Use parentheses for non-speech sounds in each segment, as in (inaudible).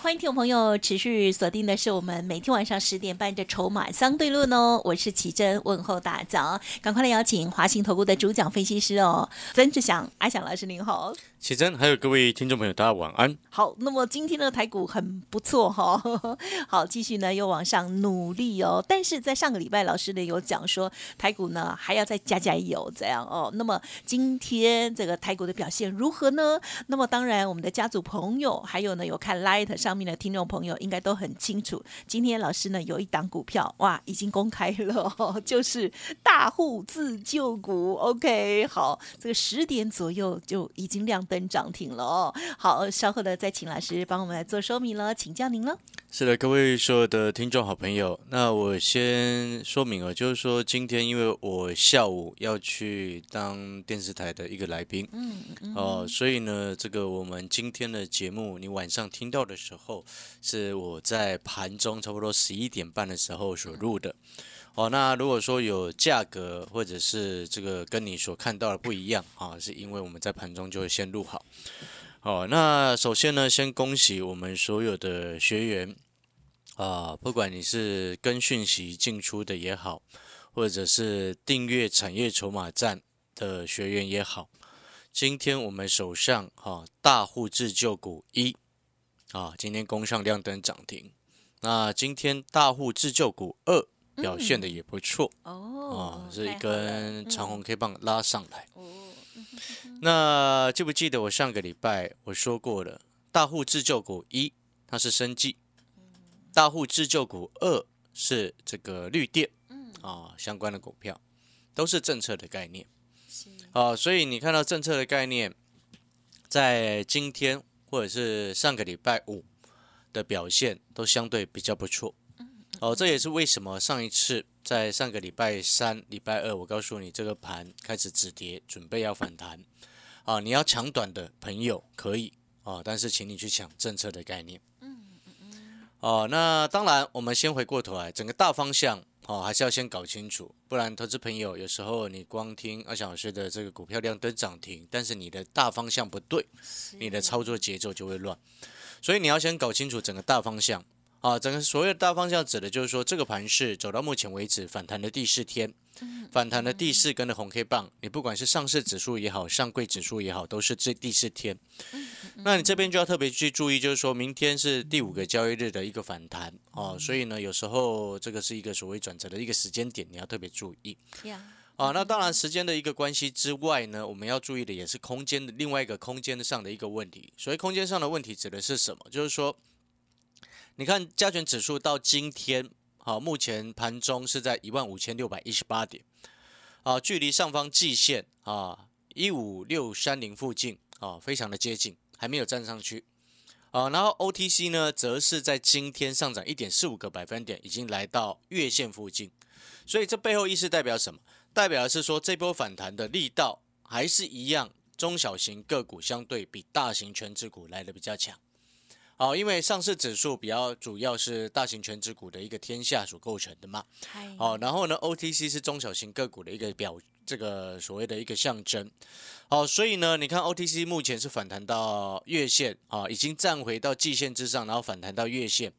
欢迎听众朋友持续锁定的是我们每天晚上十点半的《筹码相对论》哦，我是奇珍，问候大家，赶快来邀请华信投顾的主讲分析师哦，曾志祥阿祥老师您好。启真，还有各位听众朋友，大家晚安。好，那么今天的台股很不错哈，(laughs) 好，继续呢又往上努力哦。但是在上个礼拜，老师呢有讲说台股呢还要再加加油这样哦。那么今天这个台股的表现如何呢？那么当然，我们的家族朋友还有呢有看 Light 上面的听众朋友应该都很清楚，今天老师呢有一档股票哇已经公开了，哦，(laughs) 就是大户自救股。OK，好，这个十点左右就已经亮。登涨停了哦，好，稍后的再请老师帮我们来做说明了，请教您了。是的，各位所有的听众好朋友，那我先说明了，就是说今天因为我下午要去当电视台的一个来宾，嗯嗯，哦，所以呢，这个我们今天的节目，你晚上听到的时候，是我在盘中差不多十一点半的时候所录的。哦，那如果说有价格或者是这个跟你所看到的不一样啊，是因为我们在盘中就会先录好。哦，那首先呢，先恭喜我们所有的学员啊，不管你是跟讯息进出的也好，或者是订阅产业筹码站的学员也好，今天我们手上哈大户自救股一啊，今天攻上亮灯涨停。那今天大户自救股二。表现的也不错哦，啊，是一根长虹 K 棒拉上来。哦，(laughs) 那记不记得我上个礼拜我说过了，大户自救股一它是生计，大户自救股二是这个绿电，嗯。啊相关的股票都是政策的概念，啊，所以你看到政策的概念，在今天或者是上个礼拜五的表现都相对比较不错。哦，这也是为什么上一次在上个礼拜三、礼拜二，我告诉你这个盘开始止跌，准备要反弹。啊，你要抢短的朋友可以啊，但是请你去抢政策的概念。嗯嗯嗯。哦，那当然，我们先回过头来，整个大方向哦，还是要先搞清楚，不然投资朋友有时候你光听二小时的这个股票量灯涨停，但是你的大方向不对，你的操作节奏就会乱。所以你要先搞清楚整个大方向。啊，整个所谓的大方向指的就是说，这个盘是走到目前为止反弹的第四天，反弹的第四根的红 K 棒，你不管是上市指数也好，上柜指数也好，都是这第四天。那你这边就要特别去注意，就是说明天是第五个交易日的一个反弹哦，所以呢，有时候这个是一个所谓转折的一个时间点，你要特别注意。啊，那当然时间的一个关系之外呢，我们要注意的也是空间的另外一个空间上的一个问题。所谓空间上的问题指的是什么？就是说。你看加权指数到今天，好，目前盘中是在一万五千六百一十八点，啊，距离上方季线啊一五六三零附近啊，非常的接近，还没有站上去，啊，然后 OTC 呢，则是在今天上涨一点四五个百分点，已经来到月线附近，所以这背后意思代表什么？代表的是说这波反弹的力道还是一样，中小型个股相对比大型全指股来的比较强。好，因为上市指数比较主要是大型全指股的一个天下所构成的嘛。好，然后呢，OTC 是中小型个股的一个表，这个所谓的一个象征。好，所以呢，你看 OTC 目前是反弹到月线啊，已经站回到季线之上，然后反弹到月线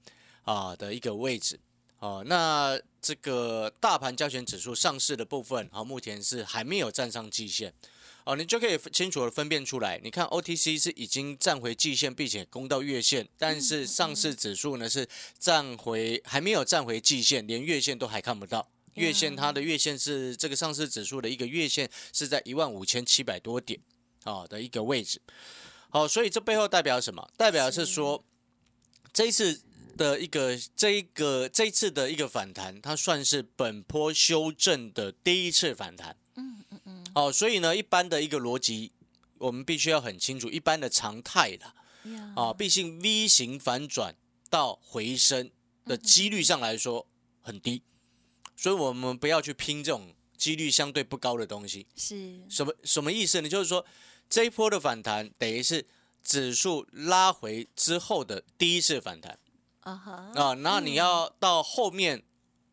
啊的一个位置。哦，那这个大盘交权指数上市的部分，好，目前是还没有站上季线。哦，你就可以清楚的分辨出来。你看 OTC 是已经站回季线，并且攻到月线，但是上市指数呢是站回还没有站回季线，连月线都还看不到。月线它的月线是这个上市指数的一个月线是在一万五千七百多点啊的一个位置。好，所以这背后代表什么？代表是说这一次的一个这一个这一次的一个反弹，它算是本波修正的第一次反弹。哦，所以呢，一般的一个逻辑，我们必须要很清楚，一般的常态啦，啊，毕竟 V 型反转到回升的几率上来说很低，所以我们不要去拼这种几率相对不高的东西。是。什么什么意思呢？就是说这一波的反弹等于是指数拉回之后的第一次反弹。啊哈。啊，那你要到后面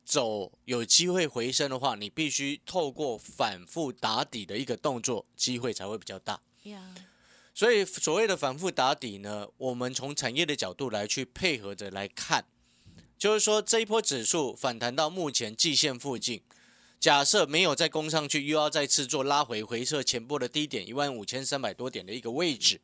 走有机会回升的话，你必须透过反复打底的一个动作，机会才会比较大。呀，所以所谓的反复打底呢，我们从产业的角度来去配合着来看，就是说这一波指数反弹到目前季线附近，假设没有再攻上去，又要再次做拉回回撤前波的低点一万五千三百多点的一个位置，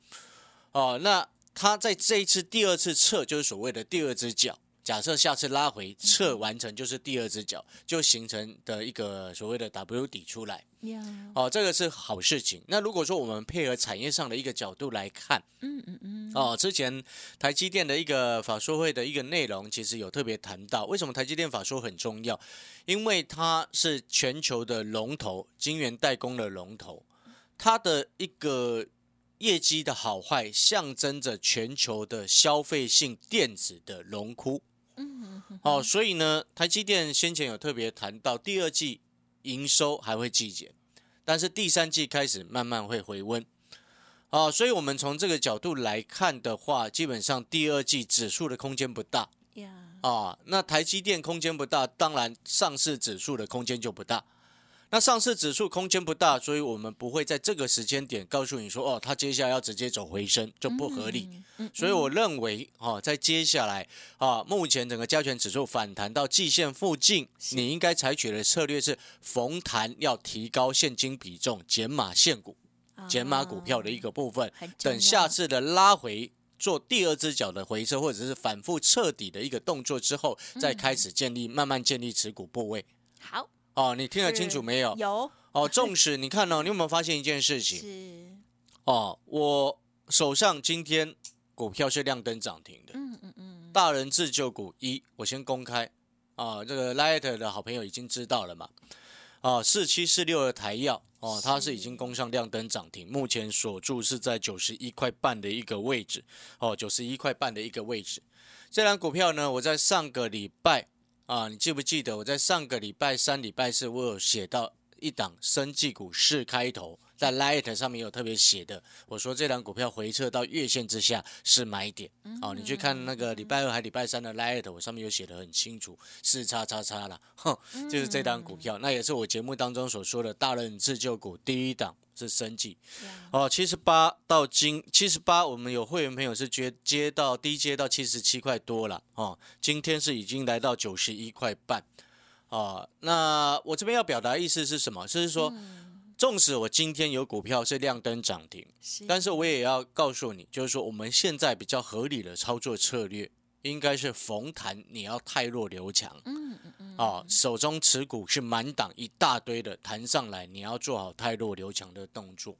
哦，那它在这一次第二次测就是所谓的第二只脚。假设下次拉回测完成就是第二只脚，就形成的一个所谓的 W 底出来。呀，哦，这个是好事情。那如果说我们配合产业上的一个角度来看，嗯嗯嗯，哦，之前台积电的一个法说会的一个内容，其实有特别谈到，为什么台积电法说很重要？因为它是全球的龙头，晶圆代工的龙头，它的一个业绩的好坏，象征着全球的消费性电子的龙窟。嗯嗯哦，所以呢，台积电先前有特别谈到，第二季营收还会季减，但是第三季开始慢慢会回温。哦，所以我们从这个角度来看的话，基本上第二季指数的空间不大呀，啊。那台积电空间不大，当然上市指数的空间就不大。那上市指数空间不大，所以我们不会在这个时间点告诉你说，哦，它接下来要直接走回升，就不合理。嗯，所以我认为，哦，在接下来啊，目前整个加权指数反弹到季线附近，你应该采取的策略是逢弹要提高现金比重，减码现股、减码股票的一个部分等下次的拉回。做第二只脚的回撤，或者是反复彻底的一个动作之后，再开始建立、慢慢建立持股部位。好，哦，你听得清楚没有？有哦，纵使你看哦，(laughs) 你有没有发现一件事情？是，哦，我手上今天股票是亮灯涨停的。嗯嗯嗯，大人自救股一，我先公开啊，这个 Light 的好朋友已经知道了嘛？啊，四七四六的台药哦，它是已经攻上亮灯涨停，目前锁住是在九十一块半的一个位置哦，九十一块半的一个位置。这张股票呢，我在上个礼拜啊，你记不记得我在上个礼拜三、礼拜四，我有写到一档生技股四开头，在 Light 上面有特别写的，我说这档股票回撤到月线之下是买点。哦，你去看那个礼拜二还礼拜三的 Light，我上面有写的很清楚，四叉叉叉了，哼，就是这档股票，那也是我节目当中所说的大人自救股第一档是生计。哦，七十八到今七十八，我们有会员朋友是接接到低接到七十七块多了哦，今天是已经来到九十一块半哦。那我这边要表达意思是什么？就是说，纵使我今天有股票是亮灯涨停，但是我也要告诉你，就是说我们现在比较合理的操作策略，应该是逢弹你要太弱留强。嗯嗯嗯，哦，手中持股是满档一大堆的，弹上来你要做好太弱留强的动作。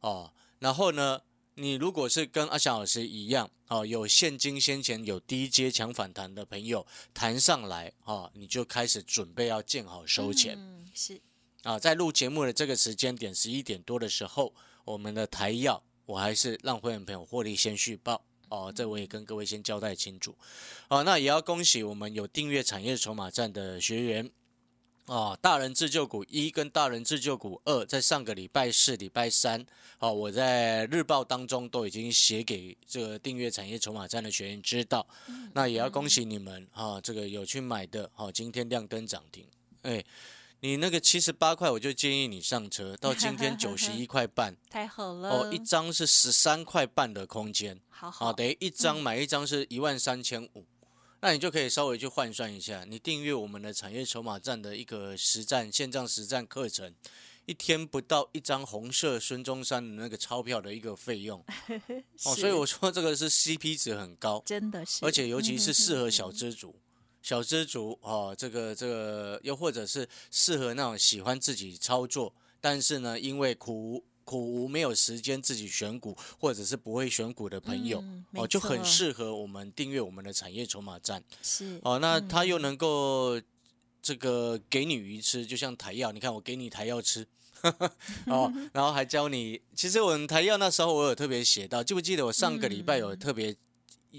哦，然后呢，你如果是跟阿翔老师一样，哦，有现金先前有低阶强反弹的朋友，弹上来，哦，你就开始准备要见好收钱。嗯，是，啊，在录节目的这个时间点，十一点多的时候，我们的台药，我还是让会员朋友获利先续报哦，这我也跟各位先交代清楚。哦，那也要恭喜我们有订阅产业筹码站的学员。哦，大人自救股一跟大人自救股二，在上个礼拜四、礼拜三，哦，我在日报当中都已经写给这个订阅产业筹码站的学员知道。那也要恭喜你们啊、这个有去买的，哦，今天亮灯涨停，哎。你那个七十八块，我就建议你上车。到今天九十一块半，(laughs) 太好了，哦，一张是十三块半的空间，好好，啊，等于一张买一张是一万三千五，那你就可以稍微去换算一下，你订阅我们的产业筹码站的一个实战线上实战课程，一天不到一张红色孙中山的那个钞票的一个费用，(laughs) 哦，所以我说这个是 CP 值很高，真的是，而且尤其是适合小嗯资族。小资族哦，这个这个，又或者是适合那种喜欢自己操作，但是呢，因为苦无苦无没有时间自己选股，或者是不会选股的朋友、嗯哦，就很适合我们订阅我们的产业筹码站是哦。那嗯它又能够这个给你鱼吃，就像台药，你看我给你台药吃。(laughs) 哦，(laughs) 然后还教你，其实我们台药那时候我有特别写到，记不记得我上个礼拜有特别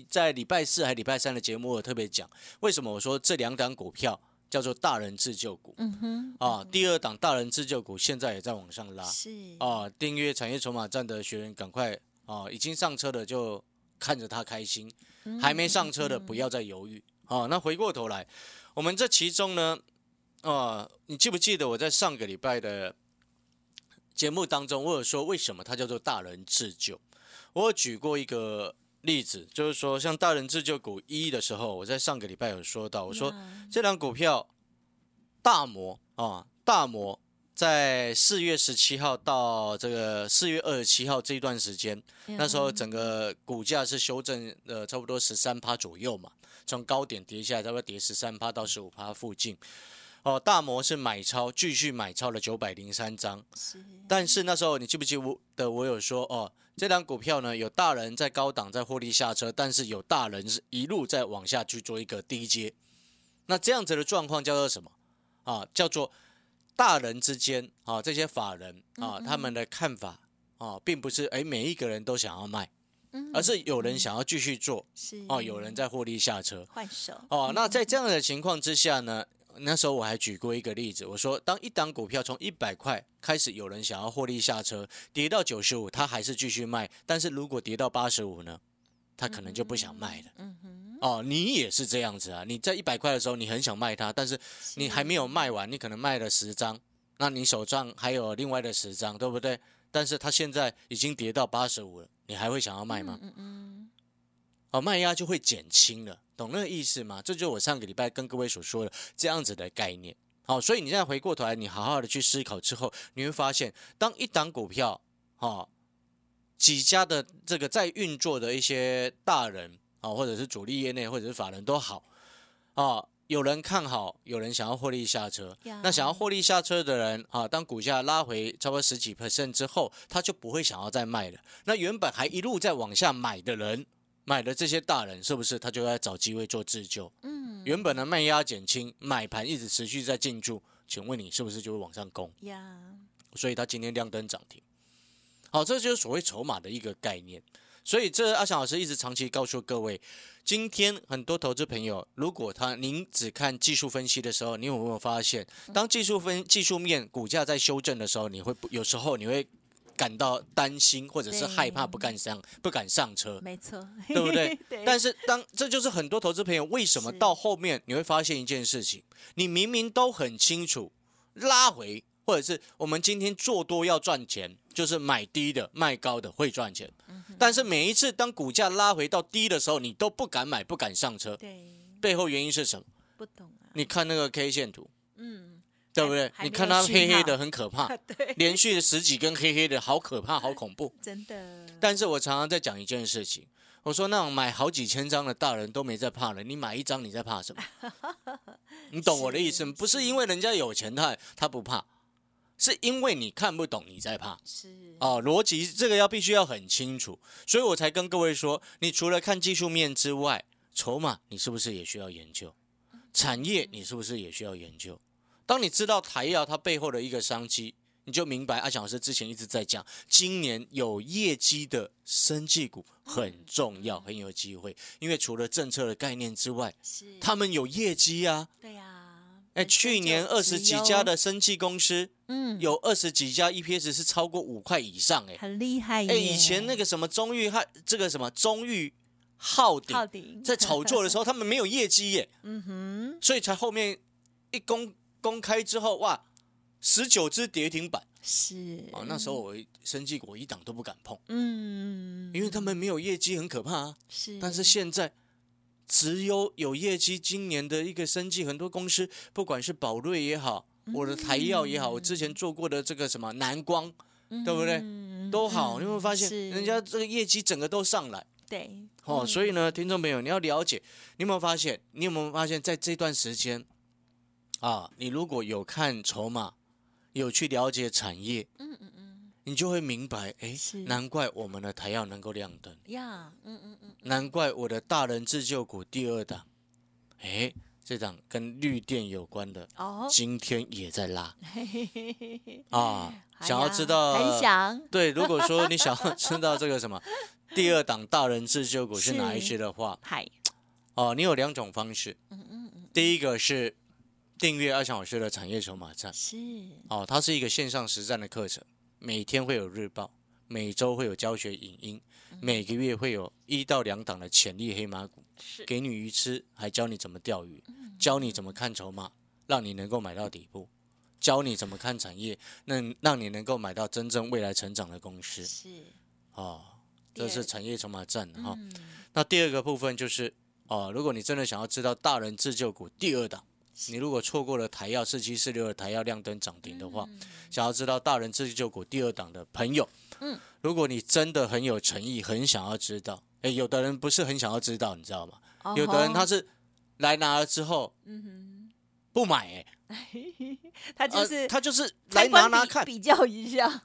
在礼拜四还礼拜三的节目，我有特别讲为什么我说这两档股票叫做大人自救股嗯哼，啊。第二档大人自救股现在也在往上拉是啊。订阅产业筹码站的学员赶快啊，已经上车的就看着他开心，嗯还没上车的不要再犹豫啊。那回过头来，我们这其中呢，啊，你记不记得我在上个礼拜的节目当中，我有说为什么它叫做大人自救？我有举过一个例子，就是说像大人自救股一的时候，我在上个礼拜有说到，我说这档股票大摩啊，大摩在四月十七号到这个四月二十七号这一段时间，那时候整个股价是修正呃差不多十三趴左右嘛，从高点跌下来，差不多跌十三趴到十五趴附近。哦，大摩是买超，继续买超了九百零三张。是但是那时候你记不记我的？我有说哦，这档股票呢有大人在高档在获利下车，但是有大人是一路在往下去做一个低阶。那这样子的状况叫做什么啊？叫做大人之间啊，这些法人啊，他们的看法啊，并不是哎每一个人都想要卖，嗯而是有人想要继续做是哦，有人在获利下车。换手哦，那在这样的情况之下呢，那时候我还举过一个例子，我说当一档股票从一百块开始有人想要获利下车，跌到九十五，他还是继续卖，但是如果跌到八十五呢，他可能就不想卖了。嗯哼，哦，你也是这样子啊，你在一百块的时候你很想卖它，但是你还没有卖完，你可能卖了十张，那你手上还有另外的十张，对不对？但是它现在已经跌到八十五了，你还会想要卖吗？嗯嗯哦，卖压就会减轻了，懂那个意思吗？这就是我上个礼拜跟各位所说的这样子的概念。好、所以你现在回过头来，你好好的去思考之后，你会发现，当一档股票，哦，几家的这个在运作的一些大人啊、或者是主力业内，或者是法人都好，啊、有人看好，有人想要获利下车呀。那想要获利下车的人啊，当股价拉回差不多十几 percent 之后，他就不会想要再卖了。那原本还一路在往下买的人，买的这些大人，是不是他就在找机会做自救？嗯原本的卖压减轻，买盘一直持续在进驻，请问你是不是就会往上攻？呀，所以他今天亮灯涨停。好，这就是所谓筹码的一个概念。所以这阿翔老师一直长期告诉各位，今天很多投资朋友，如果他您只看技术分析的时候，你有没有发现，当技术分技术面股价在修正的时候，你会不有时候你会感到担心，或者是害怕，对不敢上不敢上车。没错，对不对？(laughs) 对，但是当这就是很多投资朋友为什么到后面你会发现一件事情，你明明都很清楚，拉回或者是我们今天做多要赚钱，就是买低的卖高的会赚钱，嗯但是每一次当股价拉回到低的时候，你都不敢买，不敢上车，对，背后原因是什么？不懂啊，你看那个 K 线图，嗯，对不对？你看它黑黑的很可怕，(laughs) 对，连续的十几根黑黑的，好可怕，好恐怖。真的，但是我常常在讲一件事情，我说那种买好几千张的大人都没在怕了，你买一张你在怕什么？你懂我的意思吗？(laughs) 不是因为人家有钱他他不怕，是因为你看不懂你在怕。是哦，逻辑这个要必须要很清楚，所以我才跟各位说，你除了看技术面之外，筹码你是不是也需要研究？产业你是不是也需要研究？当你知道台药它背后的一个商机，你就明白阿翔老师之前一直在讲，今年有业绩的生技股很重要，很有机会，因为除了政策的概念之外，是，他们有业绩啊。对呀，哎，去年二十几家的生技公司，嗯。有二十几家 EPS 是超过五块以上，哎。很厉害，哎，以前那个什么中裕汉，这个什么中裕浩鼎在炒作的时候，(laughs) 他们没有业绩耶，嗯哼，所以才后面一公公开之后，哇，十九只跌停板。是。哦，那时候我生技股一档都不敢碰，嗯，因为他们没有业绩，很可怕啊。是，但是现在只有有业绩，今年的一个生技，很多公司不管是宝瑞也好，我的台药也好，我之前做过的这个什么南光，对不对？嗯。都好，嗯你会发现人家这个业绩整个都上来。对。哦，嗯。所以呢，听众朋友，你要了解，你有没有发现？你有没有发现，在这段时间啊，你如果有看筹码，有去了解产业，嗯嗯嗯。你就会明白，哎是，难怪我们的台药能够亮灯，呀，嗯嗯嗯，难怪我的大人自救股第二档，哎，这档跟绿电有关的，哦，今天也在拉。啊。哎想要知道，很想。对，如果说你想要知道这个什么 (laughs) 第二档大人自救股是哪一些的话，嗨，哦，你有两种方式。嗯嗯嗯，第一个是订阅阿强老师的产业筹码站。是。哦，它是一个线上实战的课程，每天会有日报，每周会有教学影音，每个月会有一到两档的潜力黑马股，是。给你鱼吃，还教你怎么钓鱼，教你怎么看筹码，让你能够买到底部，教你怎么看产业，那让你能够买到真正未来成长的公司。是，哦，这是产业筹码站哈、嗯，那第二个部分就是哦，如果你真的想要知道大人自救股第二档，你如果错过了台药四七四六的台药亮灯涨停的话，想要知道大人自救股第二档的朋友，嗯，如果你真的很有诚意，很想要知道，哎，有的人不是很想要知道，你知道吗？哦有的人他是来拿了之后嗯不买，哎，(laughs) 哼，他就是呃他就是来拿拿看。比较一下，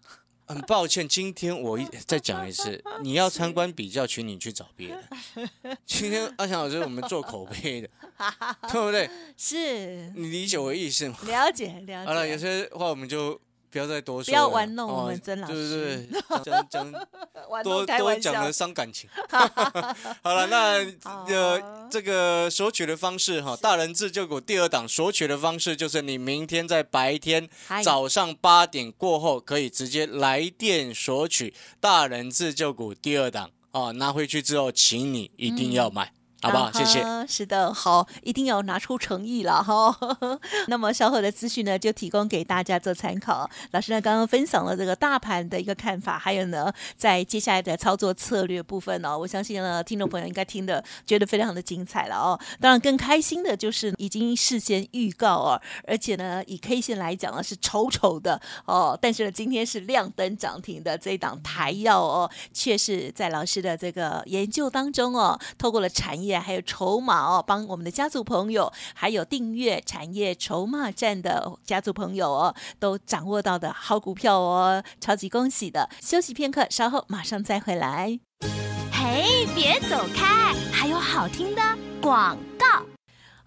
很抱歉，今天我一再讲一次，你要参观比较，请你去找别人。今天阿强老师我们做口碑的，对不对？(laughs) 是你理解我的意思吗？了解了解。好了，有些话我们就不要再多说不要了玩弄哦我们曾老对师。对对，讲讲 (laughs) 玩多多讲了伤感情。(laughs) (laughs) 好了，那呃，这个索取的方式哈，大人自救股第二档索取的方式就是你明天在白天早上八点过后，可以直接来电索取大人自救股第二档。哦，拿回去之后，请你一定要买，好不好？谢谢。是的，好，一定要拿出诚意了哈。(laughs) 那么稍后的资讯呢，就提供给大家做参考。老师呢刚刚分享了这个大盘的一个看法，还有呢，在接下来的操作策略部分呢、我相信呢，听众朋友应该听的觉得非常的精彩了哦。当然，更开心的就是已经事先预告哦，而且呢，以 K 线来讲呢是丑丑的哦，但是呢，今天是亮灯涨停的这一档台药哦，却是在老师的这个研究当中哦，透过了产业还有筹码哦，帮我们的家族朋友，还有订阅产业筹码站的家族朋友哦，都掌握到的好股票哦，超级恭喜的！休息片刻，稍后马上再回来。嘿，别走开，还有好听的广告。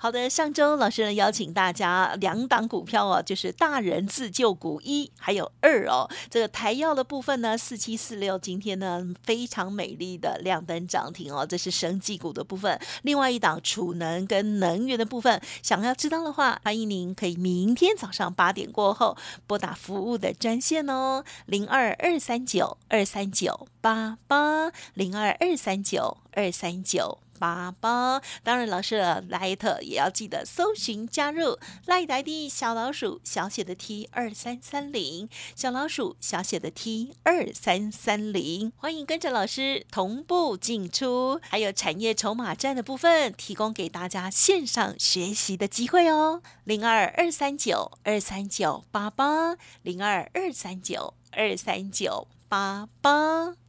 好的，上周老师呢邀请大家两档股票哦，就是大人自救股一还有二哦。这个台药的部分呢，四七四六今天呢非常美丽的亮灯涨停哦，这是生技股的部分。另外一档储能跟能源的部分，想要知道的话，欢迎您可以明天早上八点过后拨打服务的专线哦，零二二三九二三九八八零二二三九二三九。八八，当然老师的 Light 也要记得搜寻加入 Light ID 小老鼠小写的 T 二三三零，小老鼠小写的 T 二三三零，欢迎跟着老师同步进出，还有产业筹码站的部分，提供给大家线上学习的机会哦，零二二三九二三九八八，零二二三九二三九八八。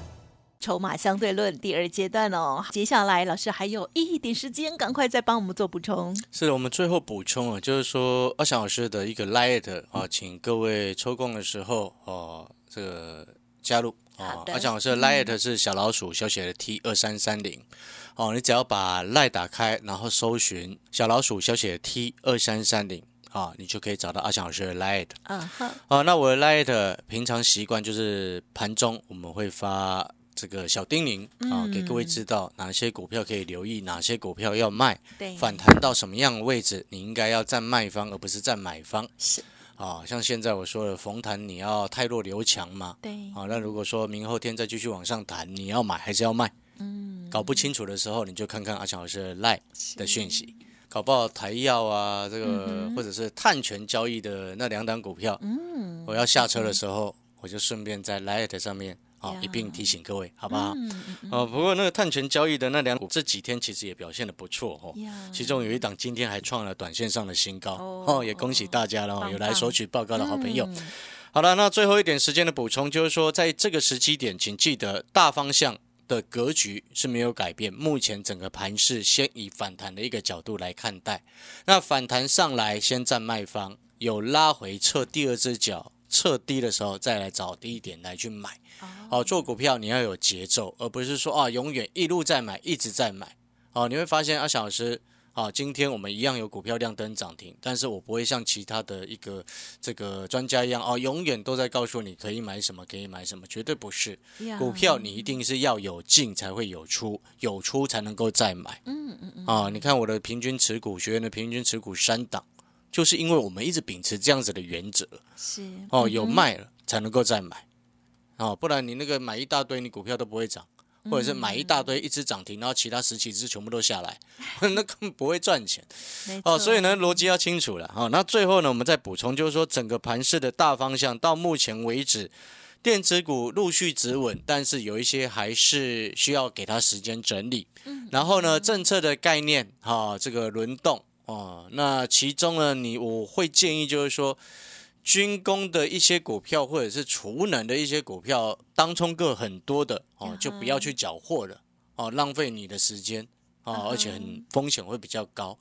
筹码相对论第二阶段哦，接下来老师还有一点时间，赶快再帮我们做补充。是的，我们最后补充啊，就是说阿翔老师的一个 Light 啊，请各位抽空的时候哦，这个加入哦。好的阿翔老师的 Light 是小老鼠小写的 T 二三三零哦，你只要把 Light 打开，然后搜寻小老鼠小写的 T 二三三零啊，你就可以找到阿翔老师的 Light 嗯好，哦。那我的 Light 平常习惯就是盘中我们会发。这个小叮咛啊，给各位知道哪些股票可以留意，哪些股票要卖。对，反弹到什么样的位置，你应该要站卖方，而不是站买方是，啊。像现在我说的，逢弹你要太弱留强嘛。对，啊，那如果说明后天再继续往上弹，你要买还是要卖？嗯，搞不清楚的时候，你就看看阿强老师的赖的讯息，搞不好台药啊，这个、或者是碳权交易的那两档股票，嗯，我要下车的时候，我就顺便在 Light 上面啊呀一并提醒各位，好不好？嗯嗯嗯哦，不过那个碳权交易的那两股这几天其实也表现的不错哦。其中有一档今天还创了短线上的新高哦哦，也恭喜大家了哦，有来索取报告的好朋友。嗯好了，那最后一点时间的补充就是说，在这个时机点，请记得大方向的格局是没有改变，目前整个盘势先以反弹的一个角度来看待。那反弹上来先占卖方，有拉回撤第二只脚，撤低的时候再来找低点来去买。哦，做股票你要有节奏，而不是说啊永远一路在买，一直在买。哦，你会发现啊小老师。好，今天我们一样有股票亮灯涨停，但是我不会像其他的一个这个专家一样哦，永远都在告诉你可以买什么，可以买什么，绝对不是。股票你一定是要有进才会有出，有出才能够再买。嗯嗯嗯。啊，你看我的平均持股，学员的平均持股三档，就是因为我们一直秉持这样子的原则。是。哦，有卖了才能够再买。哦，不然你那个买一大堆，你股票都不会涨。或者是买一大堆，一只涨停，然后其他十几只全部都下来，(laughs) 那根本不会赚钱。哦，所以呢，逻辑要清楚了。哦，那最后呢，我们再补充，就是说整个盘市的大方向到目前为止，电子股陆续止稳，但是有一些还是需要给它时间整理。嗯。然后呢，政策的概念，哈，这个轮动，哦，那其中呢，你我会建议就是说。军工的一些股票，或者是储能的一些股票，当冲个很多的哦，就不要去缴获了哦，浪费你的时间哦，而且很风险会比较高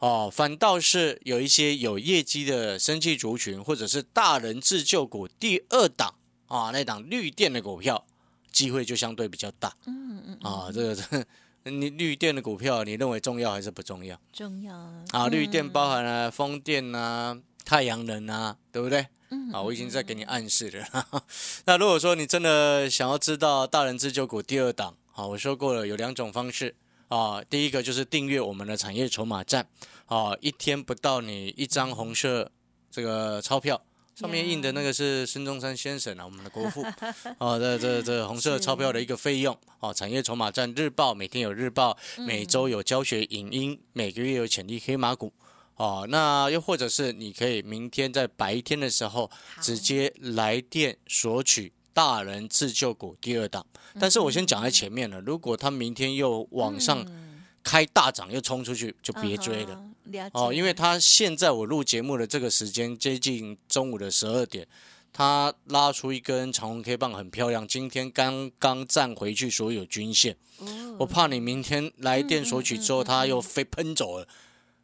哦。反倒是有一些有业绩的生气族群，或者是大人自救股第二档啊，那档绿电的股票，机会就相对比较大。嗯嗯啊，这个你绿电的股票，你认为重要还是不重要？重要啊！绿电包含了风电呐。太阳能啊，对不对？嗯，啊，我已经在给你暗示了。(laughs) 那如果说你真的想要知道大人自救股第二档，啊，我说过了有两种方式啊。第一个就是订阅我们的产业筹码站，啊，一天不到你一张红色这个钞票，上面印的那个是孙中山先生啊，我们的国父。(laughs) 哦，这这这红色钞票的一个费用。哦，产业筹码站日报每天有日报，每周有教学影音，每个月有潜力黑马股。哦，那又或者是你可以明天在白天的时候直接来电索取大人自救股第二档，但是我先讲在前面了，如果他明天又往上开大涨又冲出去，就别追了。哦，因为他现在我录节目的这个时间接近中午的十二点，他拉出一根长红 K 棒很漂亮，今天刚刚站回去所有均线，我怕你明天来电索取之后，他又飞喷走了。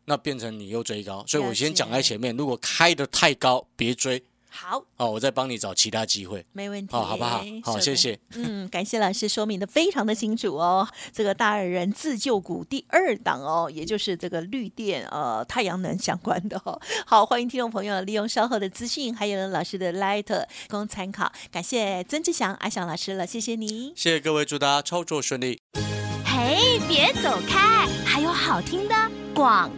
那变成你又追高，所以我先讲在前面。如果开的太高，别追。好，哦，我再帮你找其他机会。没问题，好，好不好？好，谢谢。嗯，感谢老师说明的非常的清楚哦。这个大人自救股第二档哦，也就是这个绿电呃太阳能相关的哦。(laughs) 好，欢迎听众朋友利用稍后的资讯，还有老师的 light 供参考。感谢曾志祥阿祥老师了，谢谢你。谢谢各位，祝大家操作顺利。嘿，别走开，还有好听的广。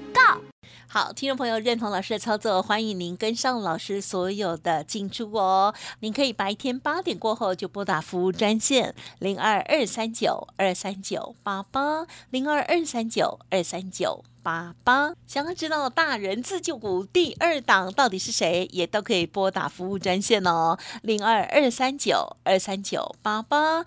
好，听众朋友认同老师的操作，欢迎您跟上老师所有的进出哦。您可以白天八点过后就拨打服务专线零二二三九二三九八八零二二三九二三九八八。想要知道大人自救股第二档到底是谁，也都可以拨打服务专线哦，零二二三九二三九八八。